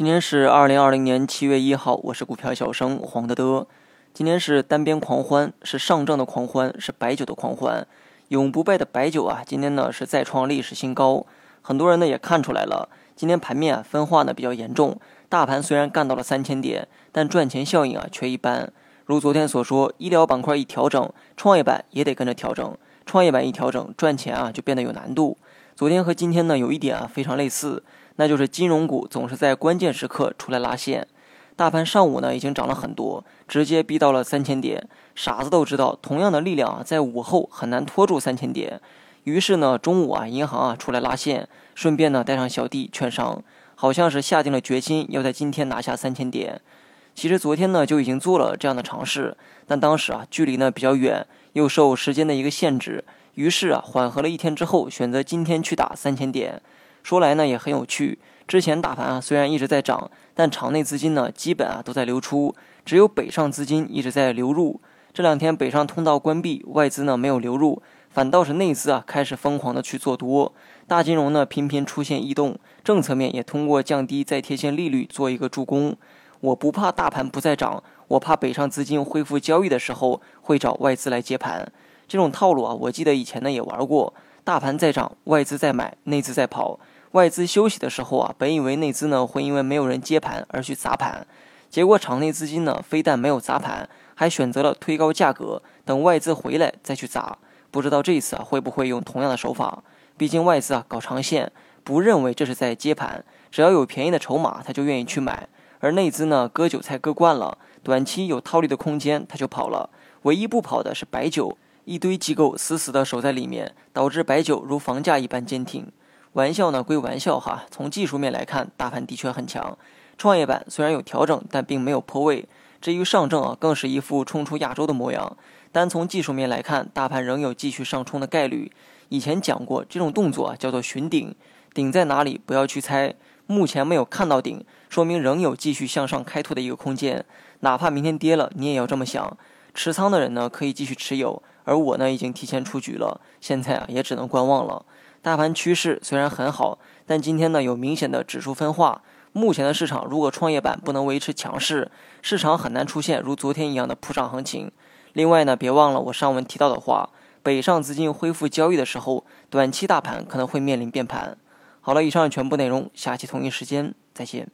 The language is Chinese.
今天是二零二零年七月一号，我是股票小生黄德德。今天是单边狂欢，是上证的狂欢，是白酒的狂欢。永不败的白酒啊，今天呢是再创历史新高。很多人呢也看出来了，今天盘面啊分化呢比较严重。大盘虽然干到了三千点，但赚钱效应啊却一般。如昨天所说，医疗板块一调整，创业板也得跟着调整。创业板一调整，赚钱啊就变得有难度。昨天和今天呢有一点啊非常类似。那就是金融股总是在关键时刻出来拉线，大盘上午呢已经涨了很多，直接逼到了三千点。傻子都知道，同样的力量啊，在午后很难拖住三千点。于是呢，中午啊，银行啊出来拉线，顺便呢带上小弟券商，好像是下定了决心要在今天拿下三千点。其实昨天呢就已经做了这样的尝试，但当时啊距离呢比较远，又受时间的一个限制，于是啊缓和了一天之后，选择今天去打三千点。说来呢也很有趣，之前大盘啊虽然一直在涨，但场内资金呢基本啊都在流出，只有北上资金一直在流入。这两天北上通道关闭，外资呢没有流入，反倒是内资啊开始疯狂的去做多，大金融呢频频出现异动，政策面也通过降低再贴现利率做一个助攻。我不怕大盘不再涨，我怕北上资金恢复交易的时候会找外资来接盘。这种套路啊，我记得以前呢也玩过。大盘在涨，外资在买，内资在跑。外资休息的时候啊，本以为内资呢会因为没有人接盘而去砸盘，结果场内资金呢非但没有砸盘，还选择了推高价格，等外资回来再去砸。不知道这一次啊会不会用同样的手法？毕竟外资啊搞长线，不认为这是在接盘，只要有便宜的筹码，他就愿意去买。而内资呢割韭菜割惯了，短期有套利的空间，他就跑了。唯一不跑的是白酒。一堆机构死死地守在里面，导致白酒如房价一般坚挺。玩笑呢归玩笑哈，从技术面来看，大盘的确很强。创业板虽然有调整，但并没有破位。至于上证啊，更是一副冲出亚洲的模样。单从技术面来看，大盘仍有继续上冲的概率。以前讲过，这种动作啊叫做寻顶，顶在哪里不要去猜。目前没有看到顶，说明仍有继续向上开拓的一个空间。哪怕明天跌了，你也要这么想。持仓的人呢，可以继续持有。而我呢，已经提前出局了，现在啊，也只能观望了。大盘趋势虽然很好，但今天呢，有明显的指数分化。目前的市场，如果创业板不能维持强势，市场很难出现如昨天一样的普涨行情。另外呢，别忘了我上文提到的话，北上资金恢复交易的时候，短期大盘可能会面临变盘。好了，以上全部内容，下期同一时间再见。